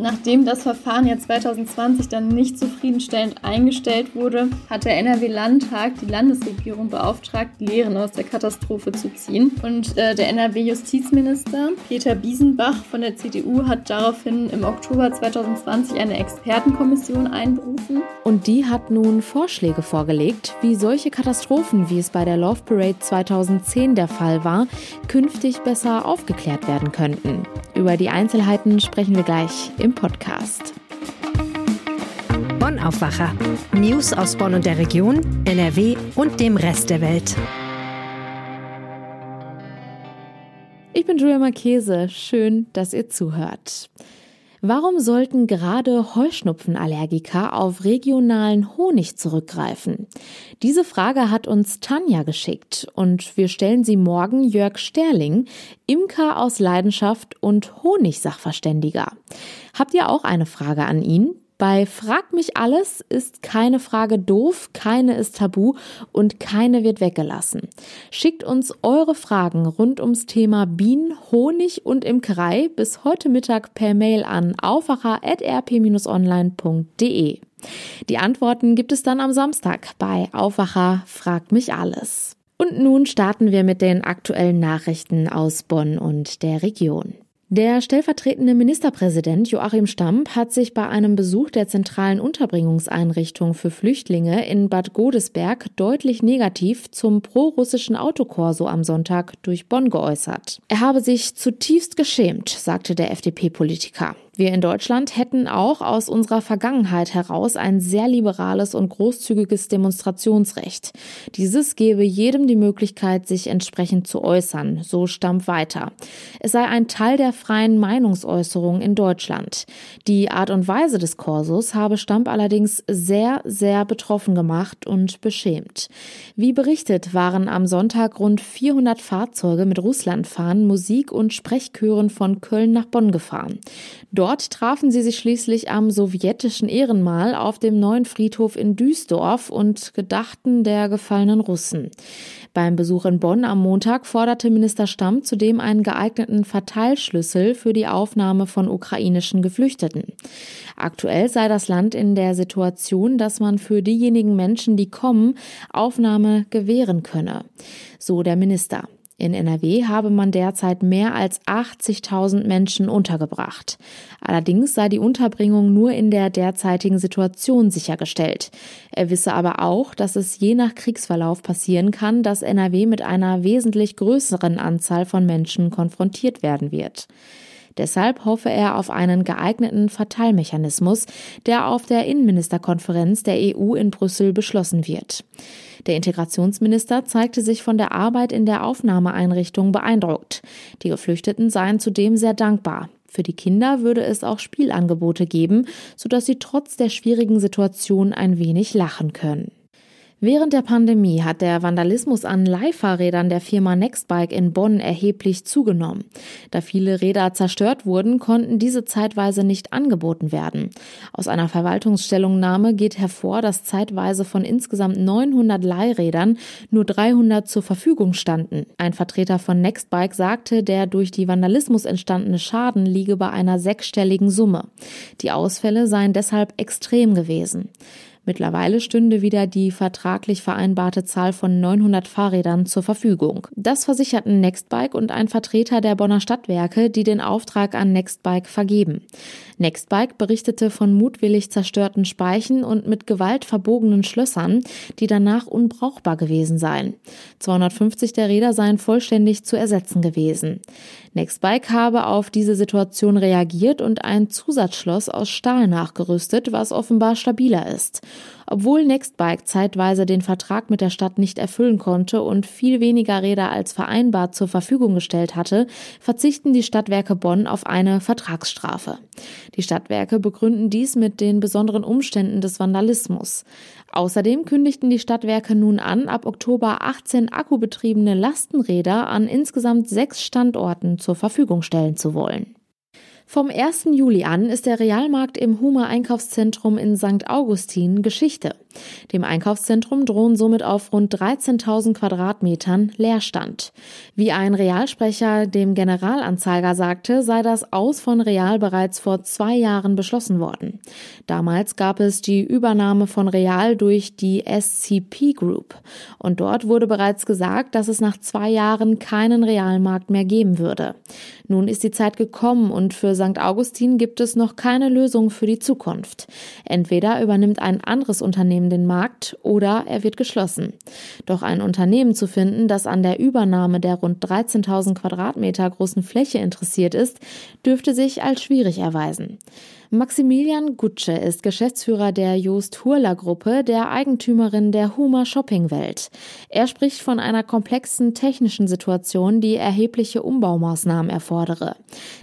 Nachdem das Verfahren ja 2020 dann nicht zufriedenstellend eingestellt wurde, hat der NRW-Landtag die Landesregierung beauftragt, Lehren aus der Katastrophe zu ziehen. Und äh, der NRW-Justizminister Peter Biesenbach von der CDU hat daraufhin im Oktober 2020 eine Expertenkommission einberufen. Und die hat nun Vorschläge vorgelegt, wie solche Katastrophen, wie es bei der Love Parade 2010 der Fall war, künftig besser aufgeklärt werden könnten. Über die Einzelheiten sprechen wir gleich im Podcast. Bonn Aufwacher. News aus Bonn und der Region, NRW und dem Rest der Welt. Ich bin Julia Marchese. Schön, dass ihr zuhört. Warum sollten gerade Heuschnupfenallergiker auf regionalen Honig zurückgreifen? Diese Frage hat uns Tanja geschickt und wir stellen sie morgen Jörg Sterling, Imker aus Leidenschaft und Honigsachverständiger. Habt ihr auch eine Frage an ihn? Bei Frag mich alles ist keine Frage doof, keine ist tabu und keine wird weggelassen. Schickt uns eure Fragen rund ums Thema Bienen, Honig und Imkerei bis heute Mittag per Mail an aufwacher.rp-online.de. Die Antworten gibt es dann am Samstag bei Aufwacher Frag mich alles. Und nun starten wir mit den aktuellen Nachrichten aus Bonn und der Region. Der stellvertretende Ministerpräsident Joachim Stamp hat sich bei einem Besuch der zentralen Unterbringungseinrichtung für Flüchtlinge in Bad Godesberg deutlich negativ zum pro-russischen Autokorso am Sonntag durch Bonn geäußert. Er habe sich zutiefst geschämt, sagte der FDP-Politiker. Wir in Deutschland hätten auch aus unserer Vergangenheit heraus ein sehr liberales und großzügiges Demonstrationsrecht. Dieses gebe jedem die Möglichkeit, sich entsprechend zu äußern, so stammt weiter. Es sei ein Teil der freien Meinungsäußerung in Deutschland. Die Art und Weise des Korsos habe Stamp allerdings sehr, sehr betroffen gemacht und beschämt. Wie berichtet, waren am Sonntag rund 400 Fahrzeuge mit Russlandfahnen, Musik und Sprechchören von Köln nach Bonn gefahren. Dort trafen sie sich schließlich am sowjetischen Ehrenmal auf dem neuen Friedhof in Duisdorf und gedachten der gefallenen Russen. Beim Besuch in Bonn am Montag forderte Minister Stamm zudem einen geeigneten Verteilschlüssel für die Aufnahme von ukrainischen Geflüchteten. Aktuell sei das Land in der Situation, dass man für diejenigen Menschen, die kommen, Aufnahme gewähren könne. So der Minister. In NRW habe man derzeit mehr als 80.000 Menschen untergebracht. Allerdings sei die Unterbringung nur in der derzeitigen Situation sichergestellt. Er wisse aber auch, dass es je nach Kriegsverlauf passieren kann, dass NRW mit einer wesentlich größeren Anzahl von Menschen konfrontiert werden wird. Deshalb hoffe er auf einen geeigneten Verteilmechanismus, der auf der Innenministerkonferenz der EU in Brüssel beschlossen wird. Der Integrationsminister zeigte sich von der Arbeit in der Aufnahmeeinrichtung beeindruckt. Die Geflüchteten seien zudem sehr dankbar. Für die Kinder würde es auch Spielangebote geben, sodass sie trotz der schwierigen Situation ein wenig lachen können. Während der Pandemie hat der Vandalismus an Leihfahrrädern der Firma Nextbike in Bonn erheblich zugenommen. Da viele Räder zerstört wurden, konnten diese zeitweise nicht angeboten werden. Aus einer Verwaltungsstellungnahme geht hervor, dass zeitweise von insgesamt 900 Leihrädern nur 300 zur Verfügung standen. Ein Vertreter von Nextbike sagte, der durch die Vandalismus entstandene Schaden liege bei einer sechsstelligen Summe. Die Ausfälle seien deshalb extrem gewesen. Mittlerweile stünde wieder die vertraglich vereinbarte Zahl von 900 Fahrrädern zur Verfügung. Das versicherten Nextbike und ein Vertreter der Bonner Stadtwerke, die den Auftrag an Nextbike vergeben. Nextbike berichtete von mutwillig zerstörten Speichen und mit Gewalt verbogenen Schlössern, die danach unbrauchbar gewesen seien. 250 der Räder seien vollständig zu ersetzen gewesen. Nextbike habe auf diese Situation reagiert und ein Zusatzschloss aus Stahl nachgerüstet, was offenbar stabiler ist. Obwohl Nextbike zeitweise den Vertrag mit der Stadt nicht erfüllen konnte und viel weniger Räder als vereinbart zur Verfügung gestellt hatte, verzichten die Stadtwerke Bonn auf eine Vertragsstrafe. Die Stadtwerke begründen dies mit den besonderen Umständen des Vandalismus. Außerdem kündigten die Stadtwerke nun an, ab Oktober 18 akkubetriebene Lastenräder an insgesamt sechs Standorten zur Verfügung stellen zu wollen. Vom 1. Juli an ist der Realmarkt im Huma Einkaufszentrum in St. Augustin Geschichte. Dem Einkaufszentrum drohen somit auf rund 13.000 Quadratmetern Leerstand. Wie ein Realsprecher dem Generalanzeiger sagte, sei das Aus von Real bereits vor zwei Jahren beschlossen worden. Damals gab es die Übernahme von Real durch die SCP Group. Und dort wurde bereits gesagt, dass es nach zwei Jahren keinen Realmarkt mehr geben würde. Nun ist die Zeit gekommen und für St. Augustin gibt es noch keine Lösung für die Zukunft. Entweder übernimmt ein anderes Unternehmen den Markt oder er wird geschlossen. Doch ein Unternehmen zu finden, das an der Übernahme der rund 13.000 Quadratmeter großen Fläche interessiert ist, dürfte sich als schwierig erweisen. Maximilian Gutsche ist Geschäftsführer der Jost Hurler Gruppe, der Eigentümerin der Huma Shopping Welt. Er spricht von einer komplexen technischen Situation, die erhebliche Umbaumaßnahmen erfordere.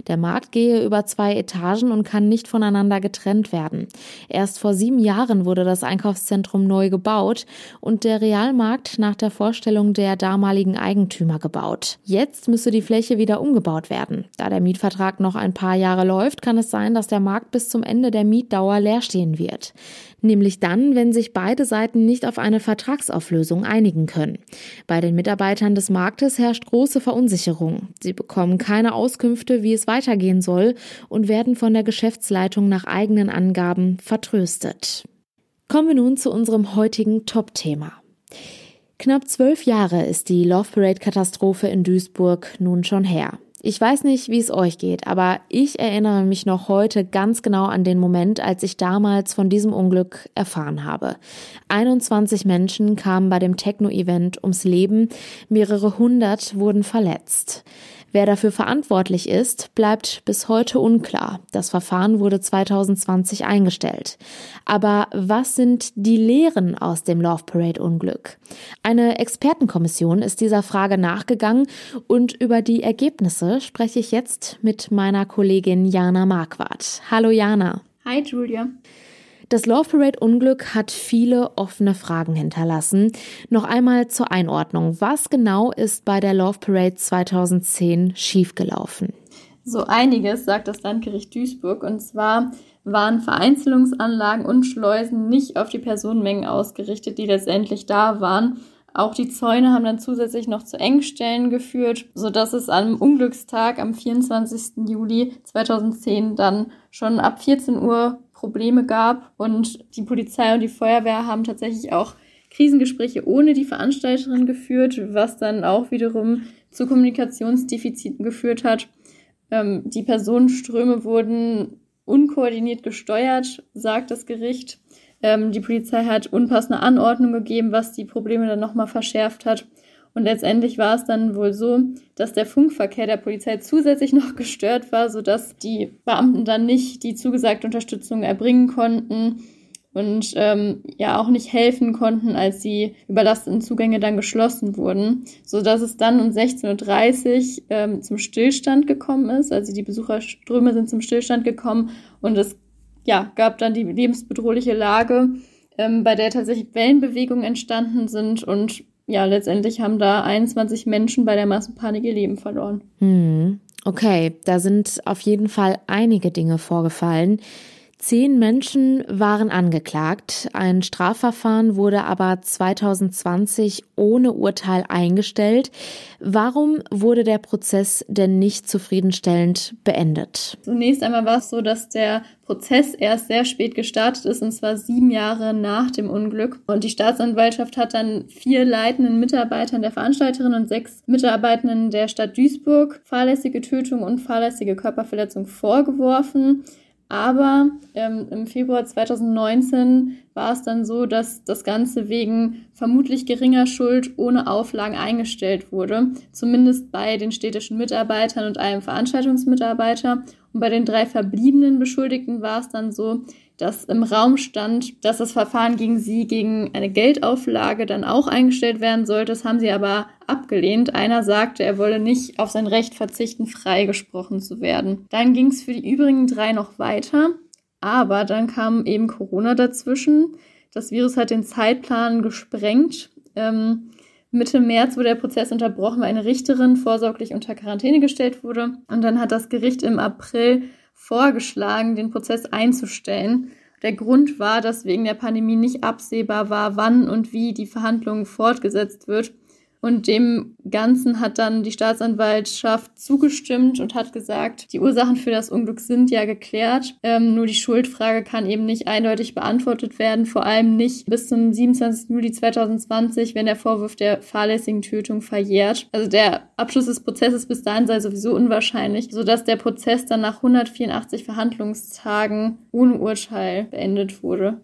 Der Markt gehe über zwei Etagen und kann nicht voneinander getrennt werden. Erst vor sieben Jahren wurde das Einkaufszentrum neu gebaut und der Realmarkt nach der Vorstellung der damaligen Eigentümer gebaut. Jetzt müsse die Fläche wieder umgebaut werden. Da der Mietvertrag noch ein paar Jahre läuft, kann es sein, dass der Markt bis zum Ende der Mietdauer leer stehen wird. Nämlich dann, wenn sich beide Seiten nicht auf eine Vertragsauflösung einigen können. Bei den Mitarbeitern des Marktes herrscht große Verunsicherung. Sie bekommen keine Auskünfte, wie es weitergehen soll und werden von der Geschäftsleitung nach eigenen Angaben vertröstet. Kommen wir nun zu unserem heutigen Top-Thema. Knapp zwölf Jahre ist die Love Parade-Katastrophe in Duisburg nun schon her. Ich weiß nicht, wie es euch geht, aber ich erinnere mich noch heute ganz genau an den Moment, als ich damals von diesem Unglück erfahren habe. 21 Menschen kamen bei dem Techno-Event ums Leben, mehrere hundert wurden verletzt. Wer dafür verantwortlich ist, bleibt bis heute unklar. Das Verfahren wurde 2020 eingestellt. Aber was sind die Lehren aus dem Love Parade Unglück? Eine Expertenkommission ist dieser Frage nachgegangen und über die Ergebnisse spreche ich jetzt mit meiner Kollegin Jana Marquardt. Hallo Jana. Hi Julia. Das Love Parade Unglück hat viele offene Fragen hinterlassen. Noch einmal zur Einordnung. Was genau ist bei der Love Parade 2010 schiefgelaufen? So einiges, sagt das Landgericht Duisburg. Und zwar waren Vereinzelungsanlagen und Schleusen nicht auf die Personenmengen ausgerichtet, die letztendlich da waren. Auch die Zäune haben dann zusätzlich noch zu Engstellen geführt, sodass es am Unglückstag am 24. Juli 2010 dann schon ab 14 Uhr Probleme gab. Und die Polizei und die Feuerwehr haben tatsächlich auch Krisengespräche ohne die Veranstalterin geführt, was dann auch wiederum zu Kommunikationsdefiziten geführt hat. Ähm, die Personenströme wurden unkoordiniert gesteuert, sagt das Gericht. Ähm, die Polizei hat unpassende Anordnungen gegeben, was die Probleme dann nochmal verschärft hat. Und letztendlich war es dann wohl so, dass der Funkverkehr der Polizei zusätzlich noch gestört war, sodass die Beamten dann nicht die zugesagte Unterstützung erbringen konnten und ähm, ja auch nicht helfen konnten, als die überlasteten Zugänge dann geschlossen wurden, sodass es dann um 16.30 Uhr ähm, zum Stillstand gekommen ist. Also die Besucherströme sind zum Stillstand gekommen und es ja, gab dann die lebensbedrohliche Lage, ähm, bei der tatsächlich Wellenbewegungen entstanden sind und ja, letztendlich haben da 21 Menschen bei der Massenpanik ihr Leben verloren. Hm. Okay, da sind auf jeden Fall einige Dinge vorgefallen. Zehn Menschen waren angeklagt. Ein Strafverfahren wurde aber 2020 ohne Urteil eingestellt. Warum wurde der Prozess denn nicht zufriedenstellend beendet? Zunächst einmal war es so, dass der Prozess erst sehr spät gestartet ist, und zwar sieben Jahre nach dem Unglück. Und die Staatsanwaltschaft hat dann vier leitenden Mitarbeitern der Veranstalterin und sechs Mitarbeitenden der Stadt Duisburg fahrlässige Tötung und fahrlässige Körperverletzung vorgeworfen. Aber ähm, im Februar 2019 war es dann so, dass das Ganze wegen vermutlich geringer Schuld ohne Auflagen eingestellt wurde. Zumindest bei den städtischen Mitarbeitern und einem Veranstaltungsmitarbeiter. Und bei den drei verbliebenen Beschuldigten war es dann so, dass im Raum stand, dass das Verfahren gegen sie gegen eine Geldauflage dann auch eingestellt werden sollte. Das haben sie aber abgelehnt. Einer sagte, er wolle nicht auf sein Recht verzichten, freigesprochen zu werden. Dann ging es für die übrigen drei noch weiter, aber dann kam eben Corona dazwischen. Das Virus hat den Zeitplan gesprengt. Ähm, Mitte März wurde der Prozess unterbrochen, weil eine Richterin vorsorglich unter Quarantäne gestellt wurde. Und dann hat das Gericht im April vorgeschlagen, den Prozess einzustellen. Der Grund war, dass wegen der Pandemie nicht absehbar war, wann und wie die Verhandlung fortgesetzt wird. Und dem Ganzen hat dann die Staatsanwaltschaft zugestimmt und hat gesagt, die Ursachen für das Unglück sind ja geklärt. Ähm, nur die Schuldfrage kann eben nicht eindeutig beantwortet werden, vor allem nicht bis zum 27. Juli 2020, wenn der Vorwurf der fahrlässigen Tötung verjährt. Also der Abschluss des Prozesses bis dahin sei sowieso unwahrscheinlich, sodass der Prozess dann nach 184 Verhandlungstagen ohne Urteil beendet wurde.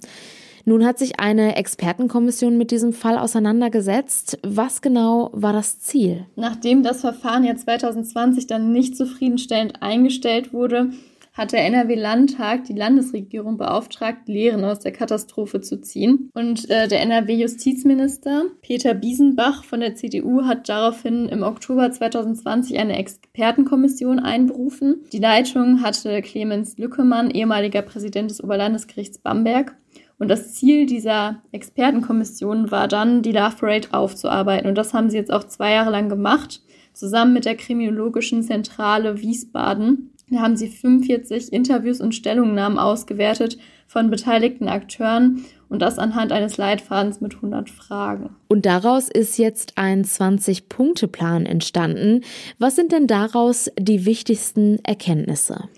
Nun hat sich eine Expertenkommission mit diesem Fall auseinandergesetzt. Was genau war das Ziel? Nachdem das Verfahren ja 2020 dann nicht zufriedenstellend eingestellt wurde, hat der NRW-Landtag die Landesregierung beauftragt, Lehren aus der Katastrophe zu ziehen. Und äh, der NRW-Justizminister Peter Biesenbach von der CDU hat daraufhin im Oktober 2020 eine Expertenkommission einberufen. Die Leitung hatte Clemens Lückemann, ehemaliger Präsident des Oberlandesgerichts Bamberg. Und das Ziel dieser Expertenkommission war dann, die Love Parade aufzuarbeiten. Und das haben sie jetzt auch zwei Jahre lang gemacht, zusammen mit der Kriminologischen Zentrale Wiesbaden. Da haben sie 45 Interviews und Stellungnahmen ausgewertet von beteiligten Akteuren und das anhand eines Leitfadens mit 100 Fragen. Und daraus ist jetzt ein 20-Punkte-Plan entstanden. Was sind denn daraus die wichtigsten Erkenntnisse?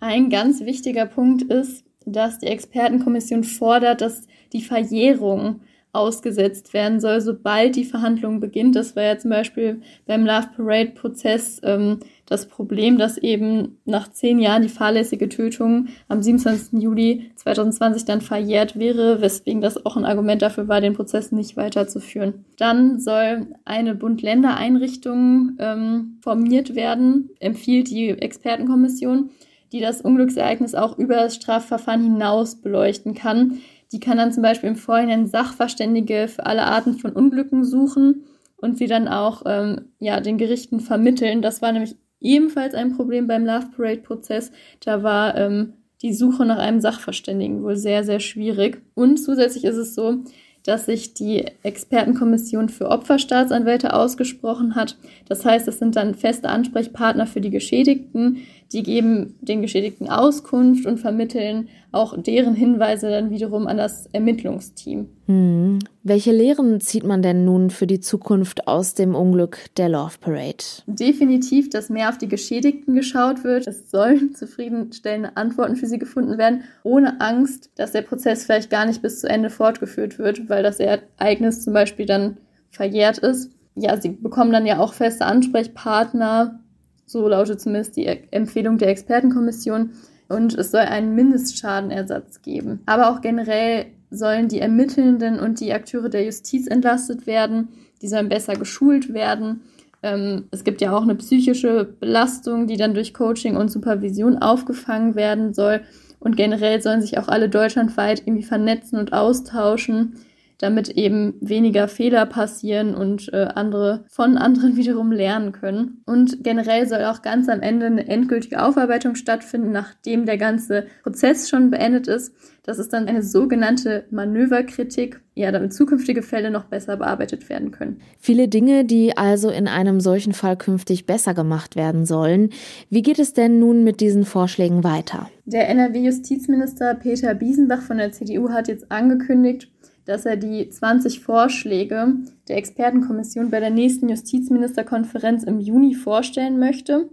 Ein ganz wichtiger Punkt ist, dass die Expertenkommission fordert, dass die Verjährung ausgesetzt werden soll, sobald die Verhandlung beginnt. Das war ja zum Beispiel beim Love Parade-Prozess ähm, das Problem, dass eben nach zehn Jahren die fahrlässige Tötung am 27. Juli 2020 dann verjährt wäre, weswegen das auch ein Argument dafür war, den Prozess nicht weiterzuführen. Dann soll eine Bund-Länder-Einrichtung ähm, formiert werden, empfiehlt die Expertenkommission die das Unglücksereignis auch über das Strafverfahren hinaus beleuchten kann. Die kann dann zum Beispiel im Vorhinein Sachverständige für alle Arten von Unglücken suchen und sie dann auch ähm, ja, den Gerichten vermitteln. Das war nämlich ebenfalls ein Problem beim Love Parade-Prozess. Da war ähm, die Suche nach einem Sachverständigen wohl sehr, sehr schwierig. Und zusätzlich ist es so, dass sich die Expertenkommission für Opferstaatsanwälte ausgesprochen hat. Das heißt, es sind dann feste Ansprechpartner für die Geschädigten, die geben den Geschädigten Auskunft und vermitteln auch deren Hinweise dann wiederum an das Ermittlungsteam. Hm. Welche Lehren zieht man denn nun für die Zukunft aus dem Unglück der Love Parade? Definitiv, dass mehr auf die Geschädigten geschaut wird. Es sollen zufriedenstellende Antworten für sie gefunden werden, ohne Angst, dass der Prozess vielleicht gar nicht bis zu Ende fortgeführt wird, weil das Ereignis zum Beispiel dann verjährt ist. Ja, sie bekommen dann ja auch feste Ansprechpartner, so lautet zumindest die Empfehlung der Expertenkommission. Und es soll einen Mindestschadenersatz geben. Aber auch generell sollen die Ermittelnden und die Akteure der Justiz entlastet werden. Die sollen besser geschult werden. Ähm, es gibt ja auch eine psychische Belastung, die dann durch Coaching und Supervision aufgefangen werden soll. Und generell sollen sich auch alle deutschlandweit irgendwie vernetzen und austauschen damit eben weniger Fehler passieren und äh, andere von anderen wiederum lernen können. Und generell soll auch ganz am Ende eine endgültige Aufarbeitung stattfinden, nachdem der ganze Prozess schon beendet ist. Das ist dann eine sogenannte Manöverkritik, ja, damit zukünftige Fälle noch besser bearbeitet werden können. Viele Dinge, die also in einem solchen Fall künftig besser gemacht werden sollen. Wie geht es denn nun mit diesen Vorschlägen weiter? Der NRW-Justizminister Peter Biesenbach von der CDU hat jetzt angekündigt, dass er die 20 Vorschläge der Expertenkommission bei der nächsten Justizministerkonferenz im Juni vorstellen möchte.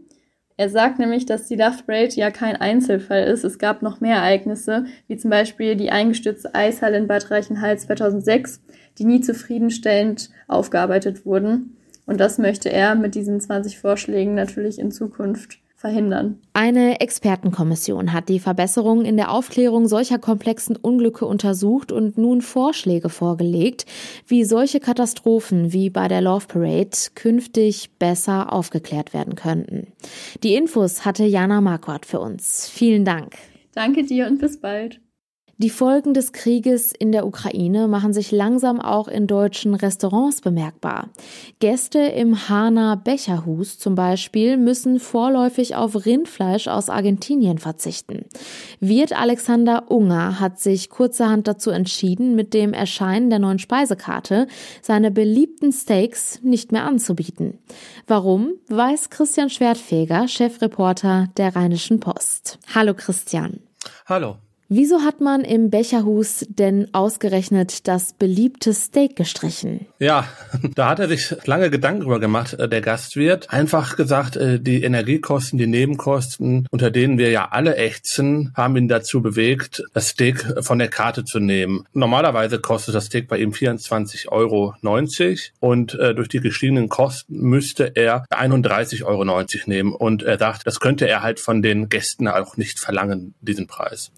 Er sagt nämlich, dass die Love ja kein Einzelfall ist. Es gab noch mehr Ereignisse, wie zum Beispiel die eingestürzte Eishalle in Bad Reichenhall 2006, die nie zufriedenstellend aufgearbeitet wurden. Und das möchte er mit diesen 20 Vorschlägen natürlich in Zukunft verhindern. Eine Expertenkommission hat die Verbesserungen in der Aufklärung solcher komplexen Unglücke untersucht und nun Vorschläge vorgelegt, wie solche Katastrophen wie bei der Love Parade künftig besser aufgeklärt werden könnten. Die Infos hatte Jana Marquardt für uns. Vielen Dank. Danke dir und bis bald. Die Folgen des Krieges in der Ukraine machen sich langsam auch in deutschen Restaurants bemerkbar. Gäste im Hana Becherhus zum Beispiel müssen vorläufig auf Rindfleisch aus Argentinien verzichten. Wirt Alexander Unger hat sich kurzerhand dazu entschieden, mit dem Erscheinen der neuen Speisekarte seine beliebten Steaks nicht mehr anzubieten. Warum, weiß Christian Schwertfeger, Chefreporter der Rheinischen Post. Hallo Christian. Hallo. Wieso hat man im Becherhus denn ausgerechnet das beliebte Steak gestrichen? Ja, da hat er sich lange Gedanken darüber gemacht, äh, der Gastwirt. Einfach gesagt, äh, die Energiekosten, die Nebenkosten, unter denen wir ja alle ächzen, haben ihn dazu bewegt, das Steak von der Karte zu nehmen. Normalerweise kostet das Steak bei ihm 24,90 Euro und äh, durch die gestiegenen Kosten müsste er 31,90 Euro nehmen. Und er sagt, das könnte er halt von den Gästen auch nicht verlangen, diesen Preis.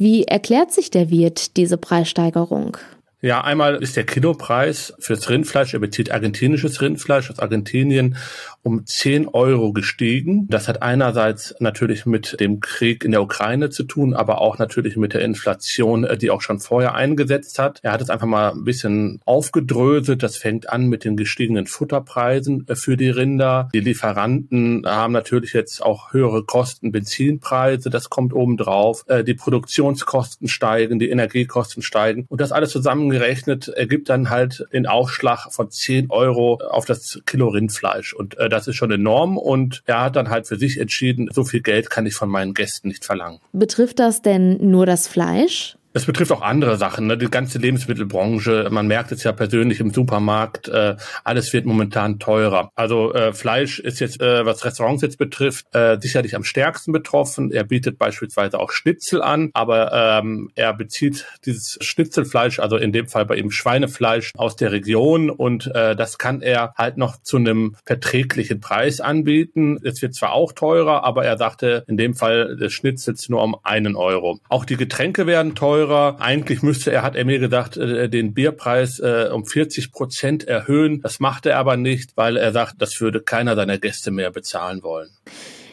Wie erklärt sich der Wirt diese Preissteigerung? Ja, einmal ist der Kilopreis fürs Rindfleisch, er bezieht argentinisches Rindfleisch aus Argentinien, um 10 Euro gestiegen. Das hat einerseits natürlich mit dem Krieg in der Ukraine zu tun, aber auch natürlich mit der Inflation, äh, die auch schon vorher eingesetzt hat. Er hat es einfach mal ein bisschen aufgedröselt. Das fängt an mit den gestiegenen Futterpreisen äh, für die Rinder. Die Lieferanten haben natürlich jetzt auch höhere Kosten, Benzinpreise, das kommt obendrauf. Äh, die Produktionskosten steigen, die Energiekosten steigen und das alles zusammen zusammengerechnet ergibt dann halt den Aufschlag von 10 Euro auf das Kilo Rindfleisch. Und äh, das ist schon enorm. Und er hat dann halt für sich entschieden, so viel Geld kann ich von meinen Gästen nicht verlangen. Betrifft das denn nur das Fleisch? Das betrifft auch andere Sachen, ne? die ganze Lebensmittelbranche. Man merkt es ja persönlich im Supermarkt, äh, alles wird momentan teurer. Also äh, Fleisch ist jetzt, äh, was Restaurants jetzt betrifft, äh, sicherlich am stärksten betroffen. Er bietet beispielsweise auch Schnitzel an, aber ähm, er bezieht dieses Schnitzelfleisch, also in dem Fall bei ihm Schweinefleisch aus der Region und äh, das kann er halt noch zu einem verträglichen Preis anbieten. Es wird zwar auch teurer, aber er sagte in dem Fall des Schnitzels nur um einen Euro. Auch die Getränke werden teurer teurer. Eigentlich müsste er, hat er mir gesagt, äh, den Bierpreis äh, um 40 Prozent erhöhen. Das macht er aber nicht, weil er sagt, das würde keiner seiner Gäste mehr bezahlen wollen.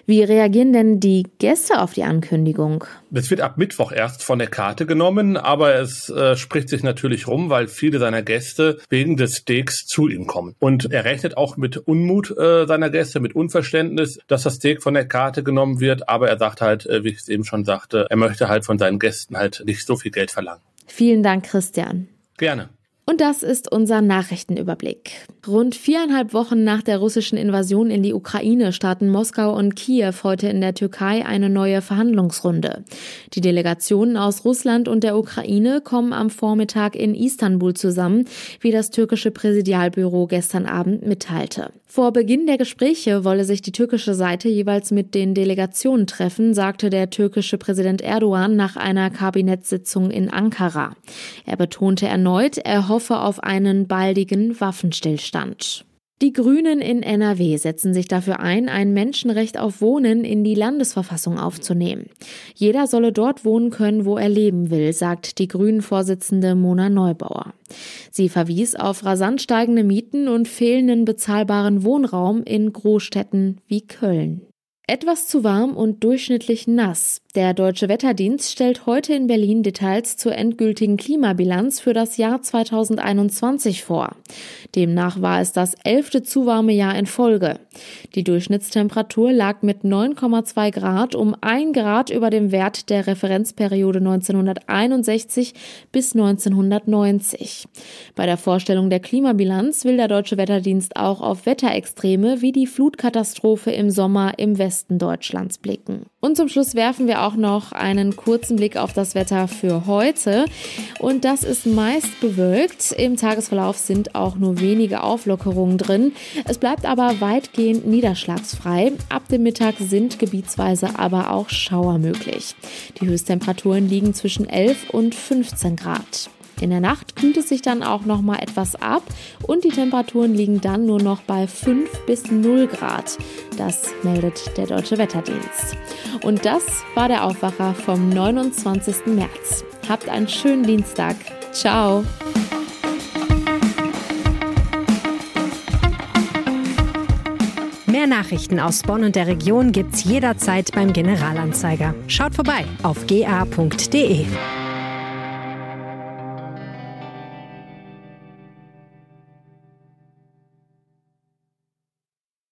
Wie reagieren denn die Gäste auf die Ankündigung? Das wird ab Mittwoch erst von der Karte genommen, aber es äh, spricht sich natürlich rum, weil viele seiner Gäste wegen des Steaks zu ihm kommen. Und er rechnet auch mit Unmut äh, seiner Gäste, mit Unverständnis, dass das Steak von der Karte genommen wird. Aber er sagt halt, äh, wie ich es eben schon sagte, er möchte halt von seinen Gästen halt nicht so viel Geld verlangen. Vielen Dank, Christian. Gerne. Und das ist unser Nachrichtenüberblick. Rund viereinhalb Wochen nach der russischen Invasion in die Ukraine starten Moskau und Kiew heute in der Türkei eine neue Verhandlungsrunde. Die Delegationen aus Russland und der Ukraine kommen am Vormittag in Istanbul zusammen, wie das türkische Präsidialbüro gestern Abend mitteilte. Vor Beginn der Gespräche wolle sich die türkische Seite jeweils mit den Delegationen treffen, sagte der türkische Präsident Erdogan nach einer Kabinettssitzung in Ankara. Er betonte erneut, er hoffe auf einen baldigen Waffenstillstand. Die Grünen in NRW setzen sich dafür ein, ein Menschenrecht auf Wohnen in die Landesverfassung aufzunehmen. Jeder solle dort wohnen können, wo er leben will, sagt die Grünen-Vorsitzende Mona Neubauer. Sie verwies auf rasant steigende Mieten und fehlenden bezahlbaren Wohnraum in Großstädten wie Köln. Etwas zu warm und durchschnittlich nass. Der Deutsche Wetterdienst stellt heute in Berlin Details zur endgültigen Klimabilanz für das Jahr 2021 vor. Demnach war es das elfte zu warme Jahr in Folge. Die Durchschnittstemperatur lag mit 9,2 Grad um ein Grad über dem Wert der Referenzperiode 1961 bis 1990. Bei der Vorstellung der Klimabilanz will der Deutsche Wetterdienst auch auf Wetterextreme wie die Flutkatastrophe im Sommer im Westen Deutschlands blicken. Und zum Schluss werfen wir auch noch einen kurzen Blick auf das Wetter für heute. Und das ist meist bewölkt. Im Tagesverlauf sind auch nur wenige Auflockerungen drin. Es bleibt aber weitgehend niederschlagsfrei. Ab dem Mittag sind gebietsweise aber auch Schauer möglich. Die Höchsttemperaturen liegen zwischen 11 und 15 Grad. In der Nacht kühlt es sich dann auch noch mal etwas ab und die Temperaturen liegen dann nur noch bei 5 bis 0 Grad. Das meldet der Deutsche Wetterdienst. Und das war der Aufwacher vom 29. März. Habt einen schönen Dienstag. Ciao. Mehr Nachrichten aus Bonn und der Region gibt's jederzeit beim Generalanzeiger. Schaut vorbei auf ga.de.